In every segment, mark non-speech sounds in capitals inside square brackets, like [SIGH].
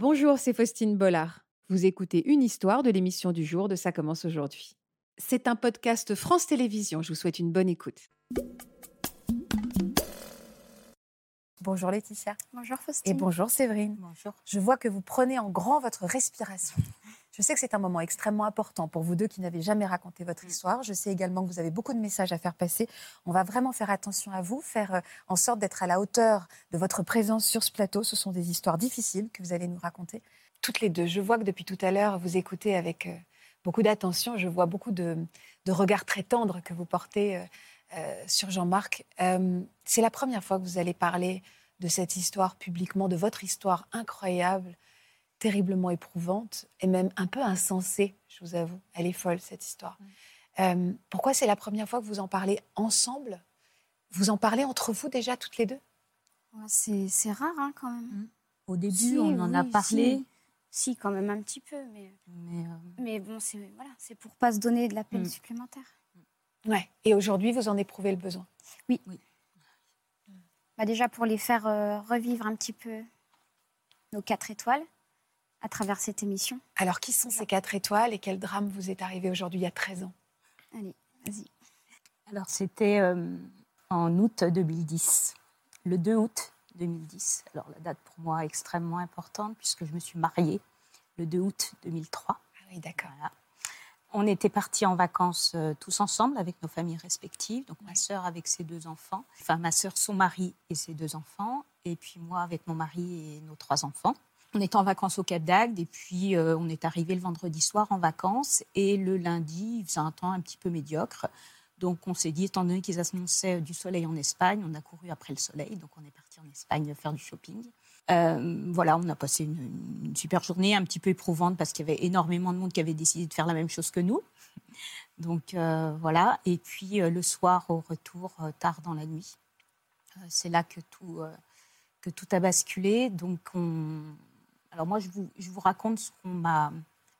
Bonjour, c'est Faustine Bollard. Vous écoutez une histoire de l'émission du jour de Ça commence aujourd'hui. C'est un podcast France Télévisions. Je vous souhaite une bonne écoute. Bonjour Laetitia. Bonjour Faustine. Et bonjour Séverine. Bonjour. Je vois que vous prenez en grand votre respiration. Je sais que c'est un moment extrêmement important pour vous deux qui n'avez jamais raconté votre histoire. Je sais également que vous avez beaucoup de messages à faire passer. On va vraiment faire attention à vous, faire euh, en sorte d'être à la hauteur de votre présence sur ce plateau. Ce sont des histoires difficiles que vous allez nous raconter. Toutes les deux, je vois que depuis tout à l'heure, vous écoutez avec euh, beaucoup d'attention. Je vois beaucoup de, de regards très tendres que vous portez euh, euh, sur Jean-Marc. Euh, c'est la première fois que vous allez parler de cette histoire publiquement, de votre histoire incroyable, terriblement éprouvante et même un peu insensée, je vous avoue. Elle est folle, cette histoire. Euh, pourquoi c'est la première fois que vous en parlez ensemble? Vous en parlez entre vous déjà, toutes les deux? Ouais, C'est rare hein, quand même. Au début, Si, on en a oui, parlé. Si, quand même un petit peu, mais, Mais euh, mais bon, c'est voilà, c'est pour pas se donner de la peine Mm. supplémentaire. Ouais. Et aujourd'hui, vous en éprouvez le besoin? Bah, déjà pour les faire euh, revivre un petit peu nos quatre étoiles à travers cette émission. Alors, qui sont ces quatre étoiles et quel drame vous est arrivé aujourd'hui, il y a 13 ans? Allez, vas-y. alors, c'était euh, en août 2010, le 2 août 2010. Alors, la date pour moi est extrêmement importante puisque je me suis mariée le 2 août 2003. Ah oui, d'accord. Voilà. On était partis en vacances euh, tous ensemble avec nos familles respectives. Donc ma sœur avec ses deux enfants, enfin ma sœur, son mari et ses deux enfants, et puis moi avec mon mari et nos trois enfants. On était en vacances au Cap d'Agde et puis euh, on est arrivé le vendredi soir en vacances et le lundi il faisait un temps un petit peu médiocre. Donc on s'est dit, étant donné qu'ils annonçaient du soleil en Espagne, on a couru après le soleil, donc on est parti en Espagne faire du shopping. Euh, voilà, on a passé une, super journée, un petit peu éprouvante parce qu'il y avait énormément de monde qui avait décidé de faire la même chose que nous. Donc euh, voilà, et puis le soir au retour, tard dans la nuit, c'est là que tout, que tout a basculé. Donc on... Alors moi, je vous, je vous raconte ce qu'on m'a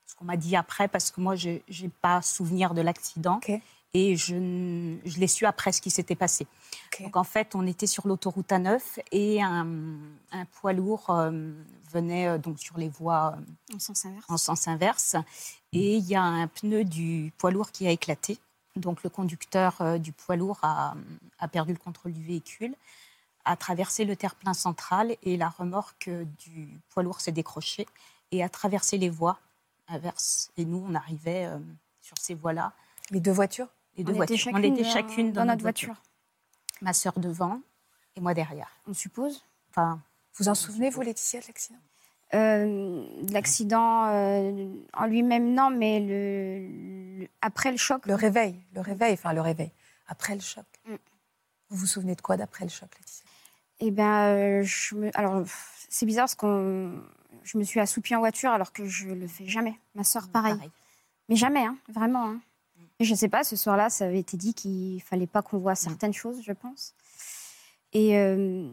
ce qu'on m'a dit après parce que moi, je n'ai pas souvenir de l'accident. Et je, l'ai su après ce qui s'était passé. Donc en fait, on était sur l'autoroute A9 et un, un poids lourd euh, venait euh, donc sur les voies euh, En sens inverse. en sens inverse et il y a un pneu du poids lourd qui a éclaté. Donc le conducteur euh, du poids lourd a, a perdu le contrôle du véhicule, a traversé le terre-plein central et la remorque euh, du poids lourd s'est décrochée et a traversé les voies inverses. Et nous, on arrivait euh, sur ces voies-là, Les deux voitures? Les deux on était voitures. chacune, on était dans- chacune dans, dans notre voiture. Ma sœur devant et moi derrière. On suppose? Enfin, Vous en souvenez, vous, Laetitia, de l'accident? Euh, de l'accident euh, en lui-même, non, mais le, le- après le choc, Le réveil, le réveil, enfin le réveil, après le choc. Mm. Vous vous souvenez de quoi d'après le choc, Laetitia? Eh ben, euh, je me... alors c'est bizarre parce qu'on, je me suis assoupie en voiture alors que je le fais jamais. Ma sœur, pareil. Mais jamais, hein, vraiment. hein. Et je sais pas, ce soir-là, ça avait été dit qu'il fallait pas qu'on voit certaines choses, je pense. Et euh,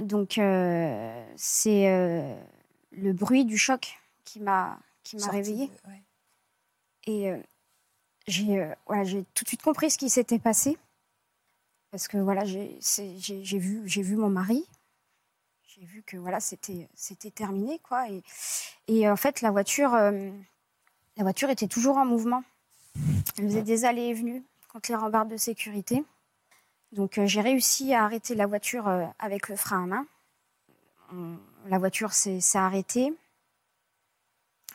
donc, euh, c'est euh, le bruit du choc qui m'a qui m'a Sortie réveillée. de- ouais. Et j'ai voilà, j'ai tout de suite compris ce qui s'était passé. Parce que voilà, j'ai vu, mon mari. J'ai vu que voilà, c'était terminé. quoi. Et, en fait, la voiture, euh, la voiture était toujours en mouvement. Elle faisait des allées et venues contre les rambardes de sécurité. Donc euh, j'ai réussi à arrêter la voiture euh, avec le frein à main. La voiture s'est arrêtée.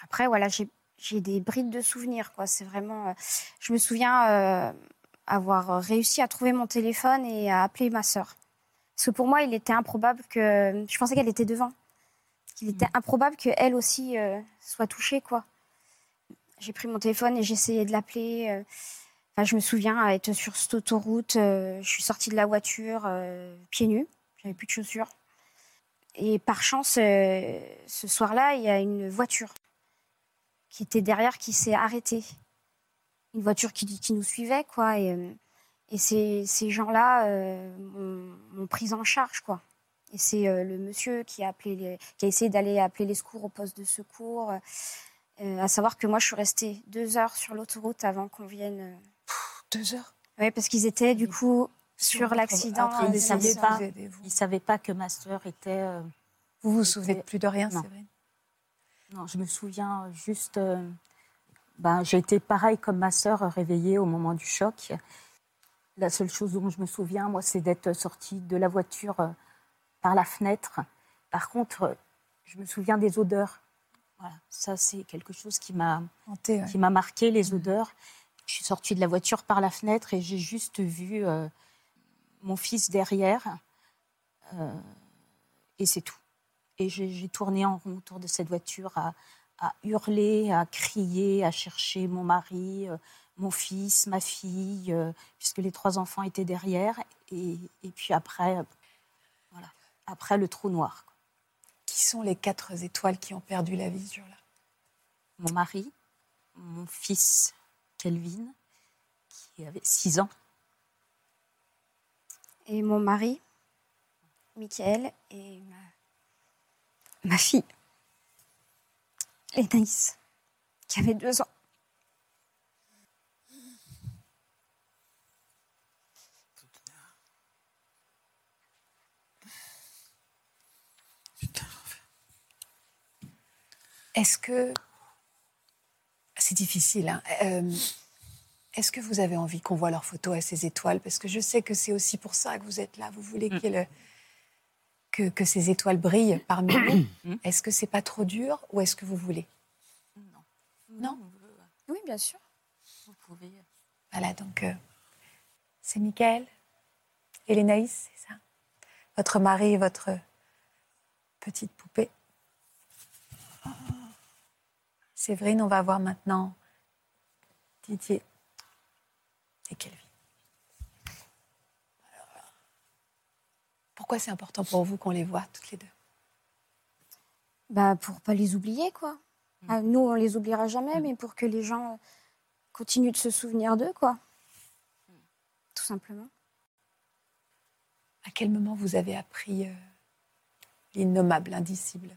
Après, voilà, j'ai des brides de souvenirs. C'est vraiment. je me souviens avoir réussi à trouver mon téléphone et à appeler ma sœur. Parce que pour moi, il était improbable que. Je pensais qu'elle était devant. Qu'il était improbable qu'elle aussi euh, soit touchée, quoi. J'ai pris mon téléphone et j'ai essayé de l'appeler. euh. Enfin, je me souviens être sur cette autoroute. euh, je suis sortie de la voiture euh, pieds nus. J'avais plus de chaussures. Et par chance, euh, ce soir-là, il y a une voiture qui était derrière qui s'est arrêtée. Une voiture qui, qui nous suivait, quoi. Et, euh, et ces, ces gens-là euh, m'ont prise en charge, quoi. Et c'est euh, le monsieur qui a, appelé les- qui a essayé d'aller appeler les secours au poste de secours. euh, à savoir que moi, je suis restée deux heures sur l'autoroute avant qu'on vienne. Deux heures? Oui, parce qu'ils étaient du coup Sur l'accident. Ils ma savaient savaient pas. ne savait pas que ma sœur était. euh, Vous vous souvenez plus de rien, Non. Séverine Non, je me souviens juste. euh, ben, j'ai été pareil comme ma sœur réveillée au moment du choc. La seule chose dont je me souviens, moi, c'est d'être sortie de la voiture euh, par la fenêtre. Par contre, euh, je me souviens des odeurs. Voilà, ça, c'est quelque chose qui m'a ouais. m'a marqué, les odeurs. Je suis sortie de la voiture par la fenêtre et j'ai juste vu euh, mon fils derrière. euh, et c'est tout. Et j'ai j'ai tourné en rond autour de cette voiture à, à hurler, à crier, à chercher mon mari, euh, mon fils, ma fille, euh, puisque les trois enfants étaient derrière. Et, et puis après, euh, voilà, après le trou noir. quoi. Qui sont les quatre étoiles qui ont perdu la vie ce jour-là Mon mari, mon fils Kelvin, qui avait six ans, Et mon mari, Michael, et ma, ma fille, Lénaïs, qui avait deux ans. Est-ce que. C'est difficile, hein. Euh, Est-ce que vous avez envie qu'on voit leurs photos à ces étoiles? Parce que je sais que c'est aussi pour ça que vous êtes là. Vous voulez qu'il y ait le- que, que ces étoiles brillent parmi nous. [COUGHS] Est-ce que c'est pas trop dur ou est-ce que vous voulez? Non Oui, bien sûr. Vous pouvez. Voilà, donc euh, c'est Michael et Lénaïs, c'est ça? Votre mari et votre petite poupée. Séverine, on va voir maintenant Didier et Kelvin. Alors là, pourquoi c'est important pour vous qu'on les voit toutes les deux? Bah, pour pas les oublier, quoi. Ah, nous, on les oubliera jamais, mais pour que les gens continuent de se souvenir d'eux, quoi. Tout simplement. À quel moment vous avez appris euh, l'innommable, l'indicible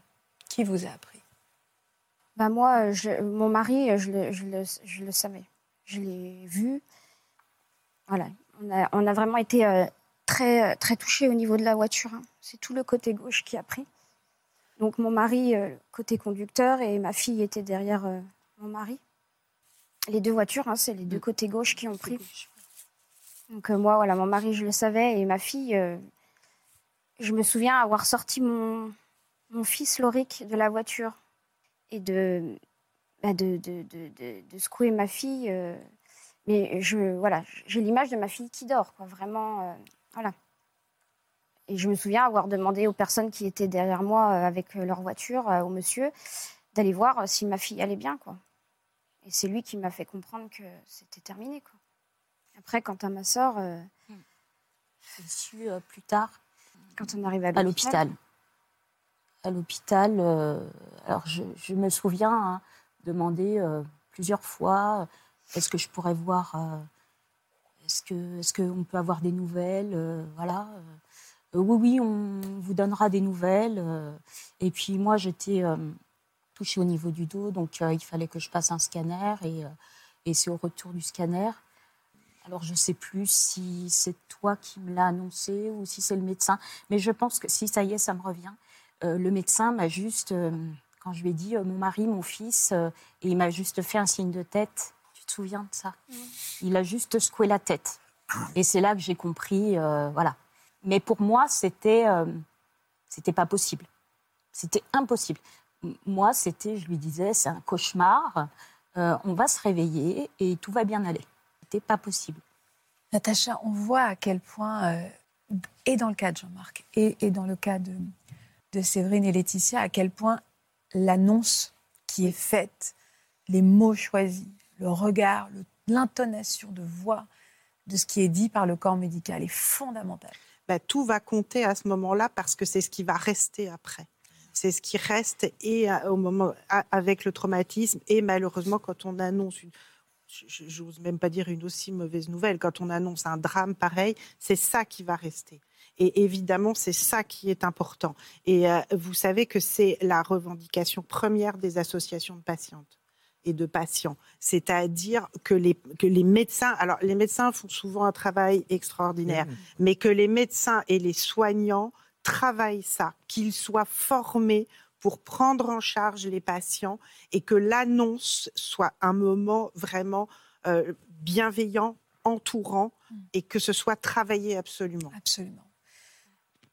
Qui vous a appris? Bah moi, je- mon mari, je le, je le- je le savais. Je l'ai vu. Voilà. On a, on a vraiment été euh, très, très touchés au niveau de la voiture. hein. C'est tout le côté gauche qui a pris. Donc mon mari, euh, côté conducteur, et ma fille était derrière euh, mon mari. Les deux voitures, hein, c'est les deux côtés gauche qui ont pris. Donc euh, moi, voilà, mon mari, je le savais, et ma fille, euh, je me souviens avoir sorti mon, mon fils Loric de la voiture et de, bah, de, de, de, de- de secouer ma fille. euh, mais je, voilà, j'ai l'image de ma fille qui dort, quoi, vraiment, euh, voilà. Et je me souviens avoir demandé aux personnes qui étaient derrière moi euh, avec euh, leur voiture, euh, au monsieur, d'aller voir si ma fille allait bien, quoi. Et c'est lui qui m'a fait comprendre que c'était terminé, quoi. Après, quant à ma sœur, euh, J'ai su euh, plus tard quand on arrive à l'hôpital. À l'hôpital, euh, alors je, je me souviens hein, demander plusieurs fois est-ce que je pourrais voir, est-ce qu'on peut avoir des nouvelles, euh, voilà. euh, oui, oui, on vous donnera des nouvelles. euh, et puis moi, j'étais touchée au niveau du dos, donc il fallait que je passe un scanner et, c'est au retour du scanner. Alors je ne sais plus si c'est toi qui me l'as annoncé ou si c'est le médecin, mais je pense que si ça y est, ça me revient. Le médecin m'a juste, quand je lui ai dit mon mari, mon fils, et il m'a juste fait un signe de tête. Tu te souviens de ça Il a juste secoué la tête. Et c'est là que j'ai compris, euh, voilà. Mais pour moi, c'était, euh, c'était pas possible. C'était impossible. Moi, c'était, je lui disais, c'est un cauchemar. euh, on va se réveiller et tout va bien aller. C'était pas possible. Natacha, on voit à quel point, euh, et dans le cas de Jean-Marc, et, et dans le cas de, de Séverine et Laetitia, à quel point l'annonce qui est faite, les mots choisis, le regard, l'intonation de voix de ce qui est dit par le corps médical est fondamentale. bah, tout va compter à ce moment-là parce que c'est ce qui va rester après. C'est ce qui reste et euh, au moment avec le traumatisme et malheureusement quand on annonce une j'ose même pas dire une aussi mauvaise nouvelle quand on annonce un drame pareil, c'est ça qui va rester. Et évidemment, c'est ça qui est important. Et euh, vous savez que c'est la revendication première des associations de patientes et de patients. C'est-à-dire que les, que les médecins, alors les médecins font souvent un travail extraordinaire, mais que les médecins et les soignants travaillent ça, qu'ils soient formés pour prendre en charge les patients et que l'annonce soit un moment vraiment euh, bienveillant, entourant Mm. et que ce soit travaillé absolument. Absolument.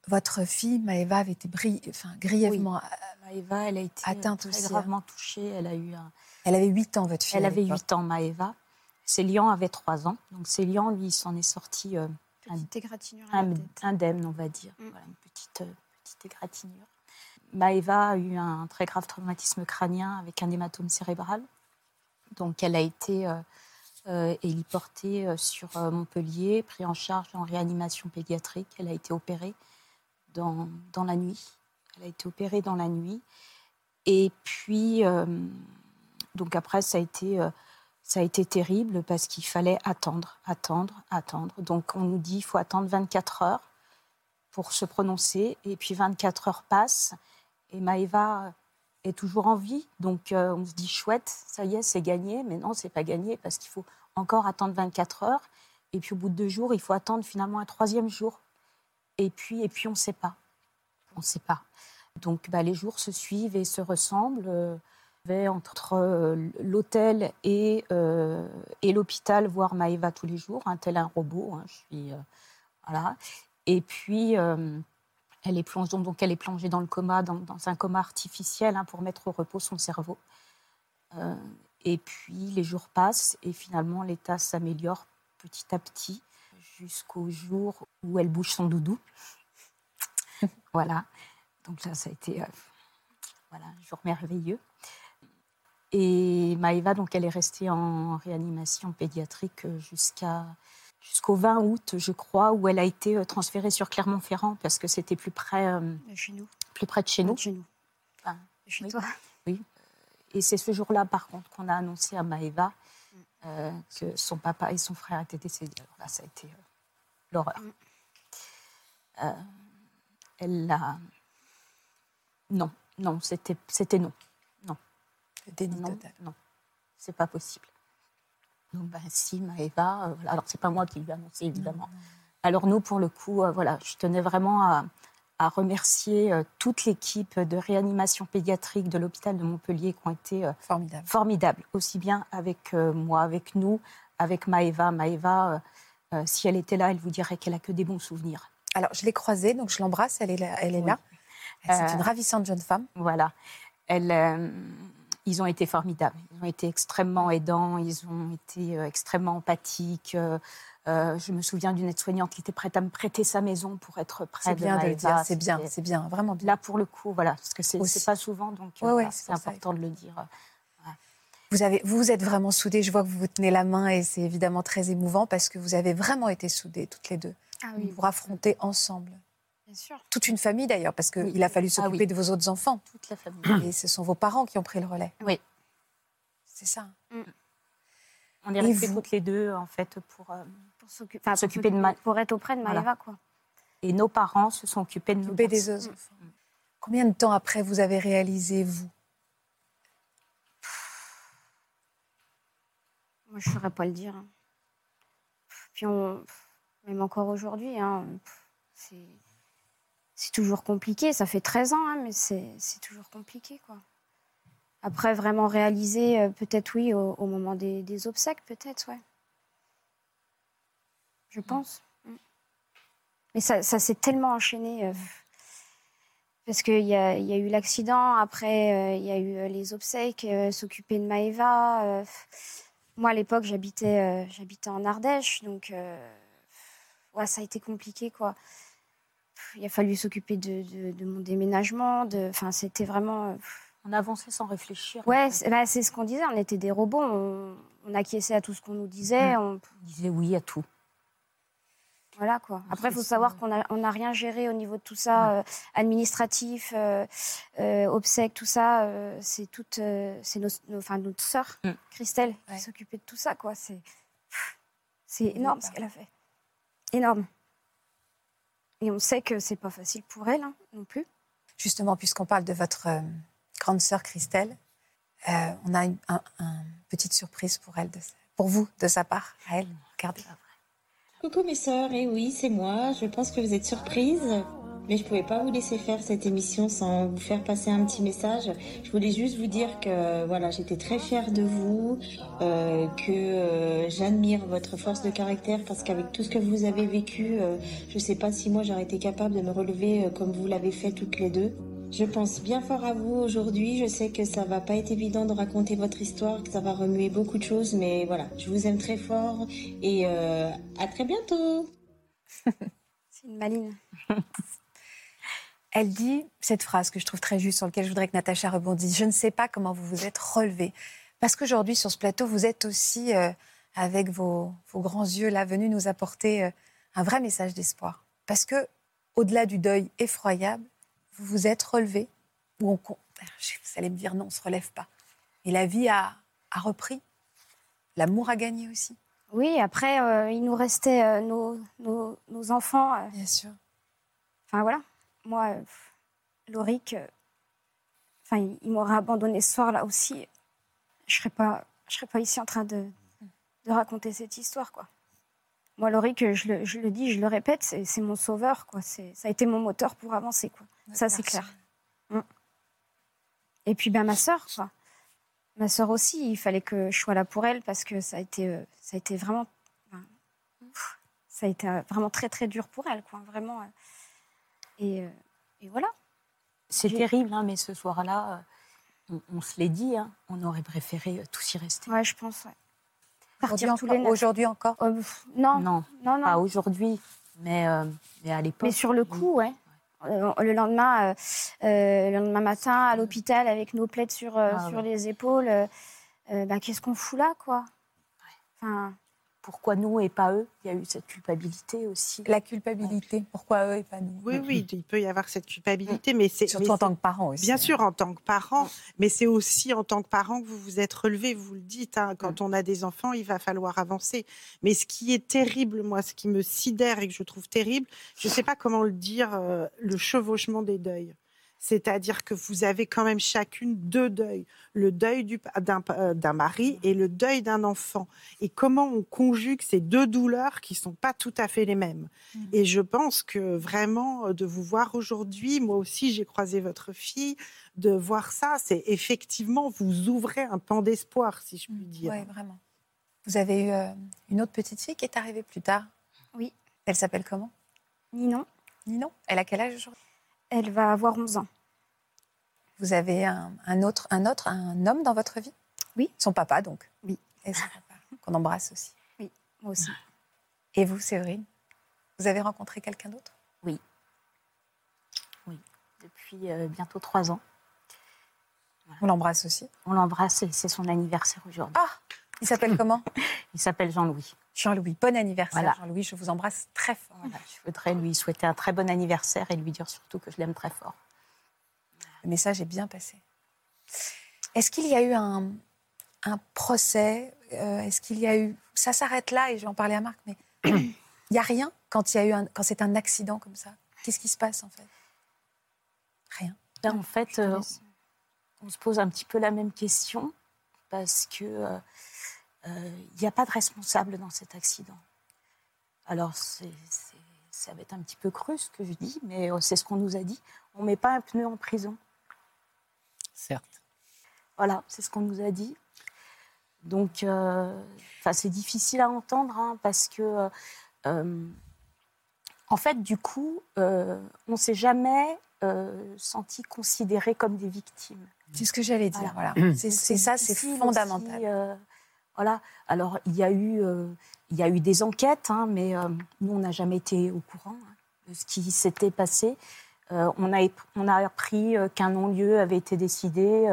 Votre fille, Maëva, avait été bri- enfin, grièvement. Maëva, elle a été Atteinte très aussi, hein. gravement touchée. Elle a eu un- Elle avait 8 ans, votre fille. Elle avait l'époque. 8 ans, Maëva. Célian avait 3 ans. Donc Célian, lui, il s'en est sorti euh, un- indemne, on va dire. Mm. Voilà, une petite, euh, petite égratignure. Maëva a eu un très grave traumatisme crânien avec un hématome cérébral. Donc elle a été euh, euh, héliportée euh, sur euh, Montpellier, prise en charge en réanimation pédiatrique. Elle a été opérée dans, dans la nuit. Elle a été opérée dans la nuit. Et puis, euh, donc après, ça a été... euh, ça a été terrible parce qu'il fallait attendre, attendre, attendre. Donc on nous dit qu'il faut attendre 24 heures pour se prononcer. Et puis 24 heures passent et Maëva est toujours en vie. Donc euh, on se dit chouette, ça y est, c'est gagné. Mais non, c'est pas gagné parce qu'il faut encore attendre 24 heures. Et puis au bout de deux jours, il faut attendre finalement un troisième jour. Et puis, et puis on ne sait pas. On ne sait pas. Donc bah, les jours se suivent et se ressemblent. Je vais entre euh, l'hôtel et, euh, et l'hôpital voir Maëva tous les jours, un tel un robot. hein, je suis, euh, voilà. Et puis, euh, elle est plongée, donc, elle est plongée dans le coma, dans, dans un coma artificiel hein, pour mettre au repos son cerveau. Et puis, les jours passent et finalement, l'état s'améliore petit à petit jusqu'au jour où elle bouge son doudou. [LAUGHS] voilà. Donc là, ça a été voilà, un jour merveilleux. Et Maëva, donc, elle est restée en réanimation pédiatrique euh, jusqu'à jusqu'au 20 août, je crois, où elle a été euh, transférée sur Clermont-Ferrand parce que c'était plus près, euh, De Chez nous. plus près de chez nous. De Chez nous. Enfin, Chez oui. toi. Et c'est ce jour-là, par contre, qu'on a annoncé à Maëva Mm. euh, que son papa et son frère étaient décédés. Alors là, ça a été euh, l'horreur. Mm. Elle l'a. Non, non, c'était c'était non. Déni Non, total. non, c'est pas possible. Donc, ben, si, Maëva, euh, voilà. alors c'est pas moi qui lui ai annoncé, évidemment. Alors, nous, pour le coup, euh, voilà, je tenais vraiment à, à remercier euh, toute l'équipe de réanimation pédiatrique de l'hôpital de Montpellier qui ont été euh, Formidable. formidables, aussi bien avec moi, avec nous, avec Maëva. Maëva, si elle était là, elle vous dirait qu'elle a que des bons souvenirs. Alors, je l'ai croisée, donc je l'embrasse, elle est là. Elle est Oui. là. C'est une ravissante jeune femme. Voilà. Elle, ils ont été formidables. Ils ont été extrêmement aidants. Ils ont été euh, extrêmement empathiques. Euh, euh, je me souviens d'une aide-soignante qui était prête à me prêter sa maison pour être près C'est de bien de le Maëva. dire, c'est bien, c'est bien, vraiment bien. Là, pour le coup, voilà, parce que c'est pas souvent, donc euh, Ouais, ouais, voilà, c'est ça. important de le dire. Vous, avez, vous vous êtes vraiment soudés, je vois que vous vous tenez la main et c'est évidemment très émouvant parce que vous avez vraiment été soudés toutes les deux Ah pour affronter ensemble. Toute une famille d'ailleurs, parce qu'il Oui. a fallu Ah s'occuper oui. de vos autres enfants. Toute la famille. Et ce sont vos parents qui ont pris le relais. Oui. C'est ça. On est restés vous toutes les deux, en fait, pour. euh, Pour s'occuper enfin, pour S'occuper de Ma- Pour être auprès de Voilà. Maëva, quoi. et nos parents se sont occupés de nous. Des autres enfants. Combien de temps après vous avez réalisé, vous? Moi, je ne saurais pas le dire. hein. Puis, on... même encore aujourd'hui, hein, c'est... c'est toujours compliqué. Ça fait 13 ans, hein, mais c'est... toujours compliqué, quoi. Après, vraiment réaliser, euh, peut-être oui, au, au moment des, des obsèques, peut-être, ouais. Je pense. Mm. Mais ça, ça s'est tellement enchaîné. euh, parce qu'il y y a eu l'accident, après, euh, il y a eu les obsèques, s'occuper de Maëva. moi, à l'époque, j'habitais, j'habitais en Ardèche, donc ouais, ça a été compliqué, quoi. Il a fallu s'occuper de, de- de mon déménagement. Enfin, c'était vraiment. euh, On avançait sans réfléchir. Ouais, c'est, bah, c'est ce qu'on disait. On était des robots. On, on acquiesçait à tout ce qu'on nous disait. On, On disait oui à tout. voilà quoi. Après, il faut savoir ça. qu'on n'a on a rien géré au niveau de tout ça, euh, administratif, euh, euh, obsèques, tout ça. c'est toute, c'est nos, nos- enfin, notre sœur, Mm. Christelle, Ouais. qui s'occupait de tout ça quoi. C'est, c'est énorme ce qu'elle a fait. Énorme. Et on sait que c'est pas facile pour elle hein, non plus. Justement, puisqu'on parle de votre euh, grande sœur Christelle, euh, on a une un- un petite surprise pour elle, de, pour vous, de sa part, à elle. Regardez. Coucou mes sœurs, et oui, c'est moi. Je pense que vous êtes surprises. Mais je pouvais pas vous laisser faire cette émission sans vous faire passer un petit message. Je voulais juste vous dire que voilà, j'étais très fière de vous, euh, que euh, j'admire votre force de caractère parce qu'avec tout ce que vous avez vécu, euh, je sais pas si moi j'aurais été capable de me relever euh, comme vous l'avez fait toutes les deux. Je pense bien fort à vous aujourd'hui. Je sais que ça va pas être évident de raconter votre histoire, que ça va remuer beaucoup de choses, mais voilà, je vous aime très fort et euh, à très bientôt. [LAUGHS] C'est une maline. [LAUGHS] Elle dit cette phrase que je trouve très juste, sur laquelle je voudrais que Natacha rebondisse. Je ne sais pas comment vous vous êtes relevé. Parce qu'aujourd'hui, sur ce plateau, vous êtes aussi, euh, avec vos, vos grands yeux là, venus nous apporter euh, un vrai message d'espoir. Parce que, au-delà du deuil effroyable, vous vous êtes relevé. Ou on, vous allez me dire non, on ne se relève pas. Et la vie a, a repris. L'amour a gagné aussi. Oui, après, euh, il nous restait nos, nos, nos enfants. Bien sûr. Enfin voilà, moi, euh, Loric, euh, enfin, il, il m'aurait abandonné ce soir-là aussi. Je serais pas, je serais pas ici en train de, de raconter cette histoire, quoi. Moi, Loric, euh, je le, je le dis, je le répète, c'est mon sauveur, quoi. Ça a été mon moteur pour avancer, quoi. Ça, c'est clair. Et puis, ben, ma sœur, quoi. Ma sœur aussi, il fallait que je sois là pour elle parce que ça a été, ça a été vraiment, ben, ça a été vraiment très très dur pour elle, quoi. Vraiment. Euh. Et, et voilà. C'est terrible, hein, mais ce soir-là, euh, on, on se l'est dit, hein, on aurait préféré euh, tous y rester. Ouais, je pense. ouais. Aujourd'hui Partir tous encore, les aujourd'hui encore pff, non, non, Non, non. pas aujourd'hui, mais, euh, mais à l'époque. Mais sur le coup, ouais. Euh, Le lendemain, euh, le lendemain matin, à l'hôpital, avec nos plaides sur, Ah sur ouais. les épaules, bah, qu'est-ce qu'on fout là, quoi? Enfin, Pourquoi nous et pas eux? Il y a eu cette culpabilité aussi. La culpabilité. Pourquoi eux et pas nous? Oui, oui, il peut y avoir cette culpabilité, mais c'est Surtout mais en tant que parent aussi. Bien sûr, en tant que parent, mais c'est aussi en tant que parent que vous vous êtes relevé, vous le dites, hein, quand on a des enfants, il va falloir avancer. Mais ce qui est terrible, moi, ce qui me sidère et que je trouve terrible, je ne sais pas comment le dire, euh, le chevauchement des deuils. C'est-à-dire que vous avez quand même chacune deux deuils. Le deuil d'un euh, d'un mari et le deuil d'un enfant. Et comment on conjugue ces deux douleurs qui sont pas tout à fait les mêmes. Et je pense que vraiment, euh, de vous voir aujourd'hui, moi aussi j'ai croisé votre fille, de voir ça, c'est effectivement, vous ouvrez un pan d'espoir, si je puis dire. Oui, vraiment. Vous avez eu euh, une autre petite fille qui est arrivée plus tard? Oui. Elle s'appelle comment? Ninon, Ninon? Elle a quel âge aujourd'hui? Elle va avoir 11 ans. Vous avez un, un autre, un autre, un homme dans votre vie? Oui. Son papa, donc? Oui. Et son papa, qu'on embrasse aussi. Moi aussi. Et vous, Séverine? Vous avez rencontré quelqu'un d'autre? Depuis euh, bientôt trois ans. On l'embrasse aussi? On l'embrasse et c'est son anniversaire aujourd'hui. Ah Il s'appelle comment? [LAUGHS] Il s'appelle Jean-Louis. Jean-Louis. Bon anniversaire, Voilà. Jean-Louis. Je vous embrasse très fort. Voilà, je voudrais lui souhaiter un très bon anniversaire et lui dire surtout que je l'aime très fort. Le message est bien passé. Est-ce qu'il y a eu un, un procès euh, Est-ce qu'il y a eu Ça s'arrête là et je vais en parler à Marc, mais [CLEARS THROAT] il n'y a rien quand il y a eu un, quand c'est un accident comme ça? Qu'est-ce qui se passe en fait? Rien. Là, en fait, euh, on se pose un petit peu la même question parce que euh, il n'y a pas de responsable dans cet accident. Alors, c'est, c'est- ça va être un petit peu cru ce que je dis, mais euh, c'est ce qu'on nous a dit. On ne met pas un pneu en prison. Certes. Voilà, c'est ce qu'on nous a dit. Donc, euh, enfin, c'est difficile à entendre hein, parce que, euh, en fait, du coup, euh, on ne s'est jamais euh, senti considéré comme des victimes. C'est ce que j'allais dire. Voilà. C'est, c'est ça, c'est fondamental. aussi, euh, voilà. Alors, il y a eu, euh, il y a eu des enquêtes, hein, mais euh, nous, on n'a jamais été au courant hein, de ce qui s'était passé. Euh, on, a, on a appris qu'un non-lieu avait été décidé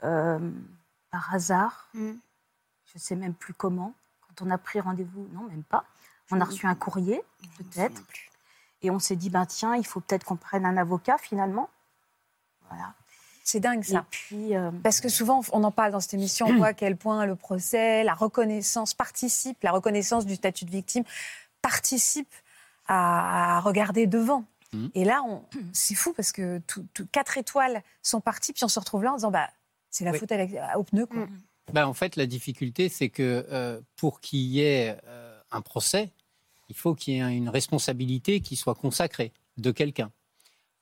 par hasard. Mm. Je ne sais même plus comment. Quand on a pris rendez-vous, non, même pas. On a reçu un courrier, peut-être. Et on s'est dit, ben, tiens, il faut peut-être qu'on prenne un avocat finalement. Voilà. C'est dingue Et ça. puis, euh, Parce que souvent, on en parle dans cette émission, on voit à [CLEARS THROAT] quel point le procès, la reconnaissance participe, la reconnaissance du statut de victime participe à, à regarder devant. Mhm. Et là, on- c'est fou parce que tout- tout- quatre étoiles sont parties, puis on se retrouve là en disant bah, c'est la Oui. faute à la- au pneu. Quoi. Mhm. Ben, en fait, la difficulté, c'est que euh, pour qu'il y ait euh, un procès, il faut qu'il y ait une responsabilité qui soit consacrée de quelqu'un.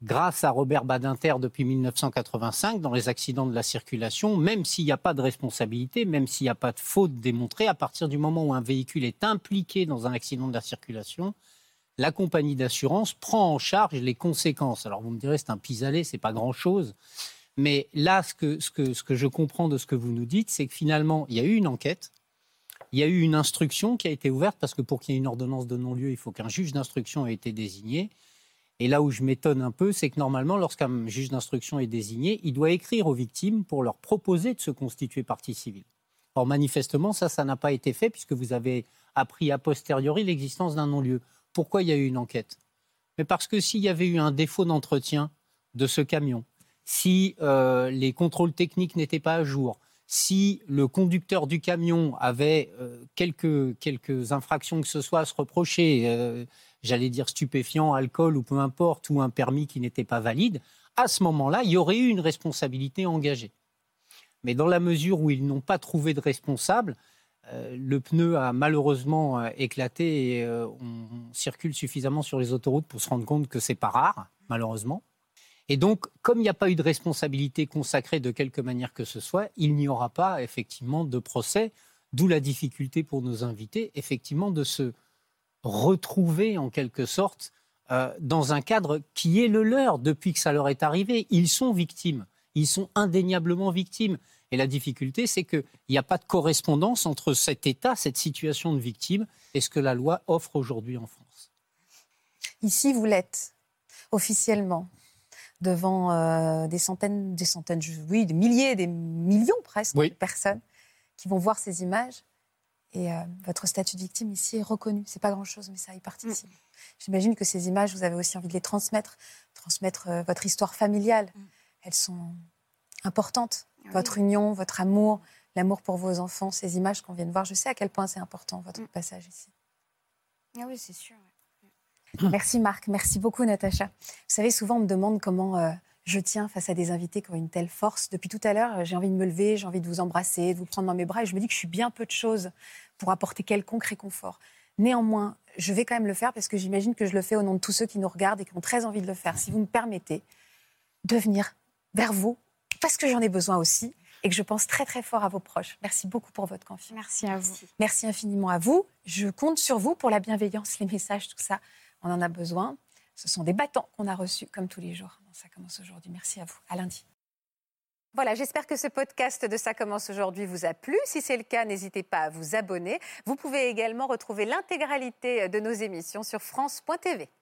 Grâce à Robert Badinter depuis 1985 dans les accidents de la circulation, même s'il n'y a pas de responsabilité, même s'il n'y a pas de faute démontrée, à partir du moment où un véhicule est impliqué dans un accident de la circulation, la compagnie d'assurance prend en charge les conséquences. Alors vous me direz, c'est un pis-aller, c'est pas grand-chose. Mais là, ce que, ce, que, ce que je comprends de ce que vous nous dites, c'est que finalement, il y a eu une enquête, il y a eu une instruction qui a été ouverte, parce que pour qu'il y ait une ordonnance de non-lieu, il faut qu'un juge d'instruction ait été désigné. Et là où je m'étonne un peu, c'est que normalement, lorsqu'un juge d'instruction est désigné, il doit écrire aux victimes pour leur proposer de se constituer partie civile. Or, manifestement, ça, ça n'a pas été fait, puisque vous avez appris a posteriori l'existence d'un non-lieu. Pourquoi il y a eu une enquête? Mais parce que s'il y avait eu un défaut d'entretien de ce camion, si euh, les contrôles techniques n'étaient pas à jour, si le conducteur du camion avait euh, quelques, quelques infractions que ce soit à se reprocher, euh, j'allais dire stupéfiant, alcool ou peu importe, ou un permis qui n'était pas valide, à ce moment-là, il y aurait eu une responsabilité engagée. Mais dans la mesure où ils n'ont pas trouvé de responsable, euh, le pneu a malheureusement éclaté et euh, on, circule suffisamment sur les autoroutes pour se rendre compte que c'est pas rare, malheureusement. Et donc, comme il n'y a pas eu de responsabilité consacrée de quelque manière que ce soit, il n'y aura pas effectivement de procès, d'où la difficulté pour nos invités, effectivement, de se retrouver en quelque sorte dans un cadre qui est le leur depuis que ça leur est arrivé. Ils sont victimes, ils sont indéniablement victimes. Et la difficulté, c'est qu'il n'y a pas de correspondance entre cet état, cette situation de victime, et ce que la loi offre aujourd'hui en France. Ici, vous l'êtes, officiellement, devant euh, des centaines, des centaines, oui, des milliers, des millions presque de personnes qui vont voir ces images. Et euh, votre statut de victime ici est reconnu. C'est pas grand-chose, mais ça y participe. Mm. J'imagine que ces images, vous avez aussi envie de les transmettre, transmettre euh, votre histoire familiale. Mm. Elles sont importantes votre union, votre amour, l'amour pour vos enfants, ces images qu'on vient de voir. Je sais à quel point c'est important, votre mm. passage ici. Ah oui, c'est sûr. Merci Marc, merci beaucoup Natacha. Vous savez, souvent on me demande comment euh, je tiens face à des invités qui ont une telle force. Depuis tout à l'heure, j'ai envie de me lever, j'ai envie de vous embrasser, de vous prendre dans mes bras et je me dis que je suis bien peu de choses pour apporter quelconque réconfort. Néanmoins, je vais quand même le faire parce que j'imagine que je le fais au nom de tous ceux qui nous regardent et qui ont très envie de le faire. Si vous me permettez de venir vers vous parce que j'en ai besoin aussi et que je pense très très fort à vos proches. Merci beaucoup pour votre confiance. Merci à vous. Merci infiniment à vous. Je compte sur vous pour la bienveillance, les messages, tout ça. On en a besoin. Ce sont des battants qu'on a reçus comme tous les jours. Ça commence aujourd'hui. Merci à vous. À lundi. Voilà, j'espère que ce podcast de Ça commence aujourd'hui vous a plu. Si c'est le cas, n'hésitez pas à vous abonner. Vous pouvez également retrouver l'intégralité de nos émissions sur France.tv.